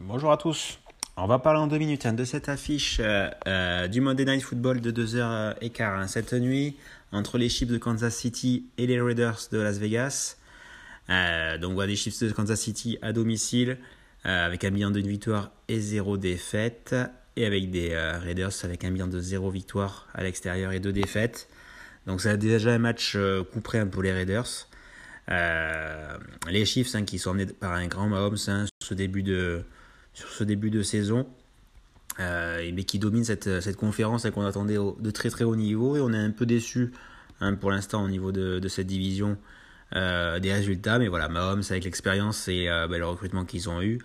Bonjour à tous. On va parler en deux minutes hein, de cette affiche euh, euh, du Monday Night Football de 2h15 euh, hein. cette nuit entre les Chiefs de Kansas City et les Raiders de Las Vegas. Euh, donc voilà des Chiefs de Kansas City à domicile avec un bilan de victoire et zéro défaite et avec des Raiders avec un bilan de zéro victoire à l'extérieur et deux défaites. Donc ça a déjà un match coup près pour les Raiders. les Chiefs hein, qui sont emmenés par un grand Mahomes sur ce début de sur ce début de saison. Euh, mais qui domine cette, cette conférence et qu'on attendait de très très haut niveau. Et on est un peu déçu hein, pour l'instant au niveau de, de cette division euh, des résultats. Mais voilà, Mahomes, avec l'expérience et euh, bah, le recrutement qu'ils ont eu,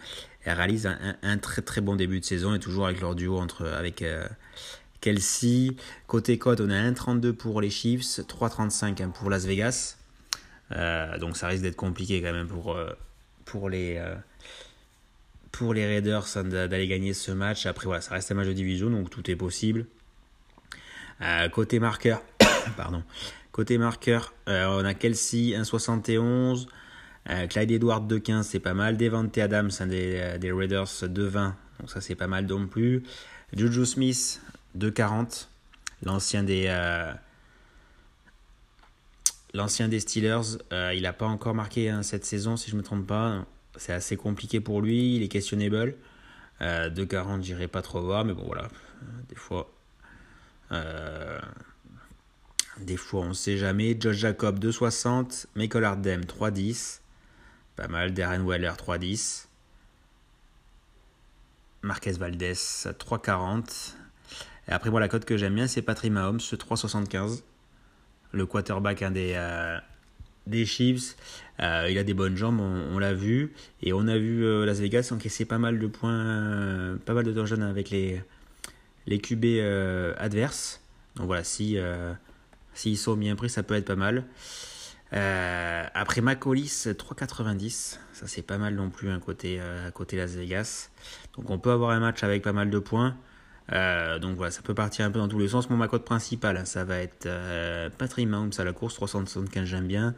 réalise un, très très bon début de saison et toujours avec leur duo entre, avec Kelsey. Côté code, on a 1,32 pour les Chiefs, 3,35 hein, pour Las Vegas. donc ça risque d'être compliqué quand même pour, pour les pour les Raiders hein, d'aller gagner ce match. Après, voilà, ça reste un match de division, donc tout est possible. Euh, côté marqueur, pardon. Côté marqueur, euh, on a Kelsey 1,71. Euh, Clyde Edward 2,15, c'est pas mal. Devante Adams hein, des, Raiders 2,20. Donc ça, c'est pas mal non plus. Juju Smith 2,40. L'ancien des... L'ancien des Steelers, il n'a pas encore marqué hein, cette saison, si je ne me trompe pas c'est assez compliqué pour lui, il est questionnable. Euh, 2,40, j'irai pas trop voir, mais bon, voilà. Des fois, euh, des fois, on sait jamais. Josh Jacob, 2,60. Michael Hardem, 3,10. Pas mal. Darren Weller, 3,10. Marquez Valdez, 3,40. Et après, moi, la cote que j'aime bien, c'est Patrick Mahomes, 3,75. Le quarterback, euh, des Chiefs. Euh, il a des bonnes jambes, on, l'a vu. Et on a vu euh, Las Vegas encaisser pas mal de points, pas mal de touchdowns avec les, les QB adverses. Donc voilà, si s'ils sont bien pris, ça peut être pas mal. après Macolis, 3,90. Ça, c'est pas mal non plus, un hein, côté, côté Las Vegas. Donc, on peut avoir un match avec pas mal de points. donc voilà, ça peut partir un peu dans tous les sens. Mon ma cote principale, hein, ça va être Patrick Mahomes à la course, 375, j'aime bien.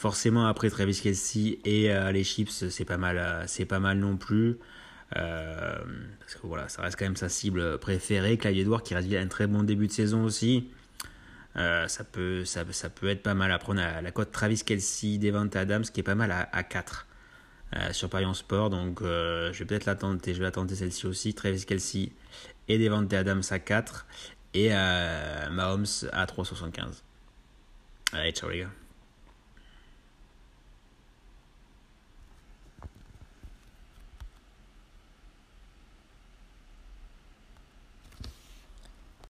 Forcément, après Travis Kelsey et euh, les Chips, c'est pas mal, euh, c'est pas mal non plus. Euh, parce que voilà, ça reste quand même sa cible préférée. Clyde Edward qui reste un très bon début de saison aussi. Ça, peut, ça, ça, peut être pas mal. Après, on a la cote Travis Kelsey, Devante Adams qui est pas mal à, à 4 sur Parion Sport. Donc, je vais peut-être la tenter. Je vais la celle-ci aussi. Travis Kelsey et Devante Adams à 4 et Mahomes à 3,75. Allez, ciao les gars.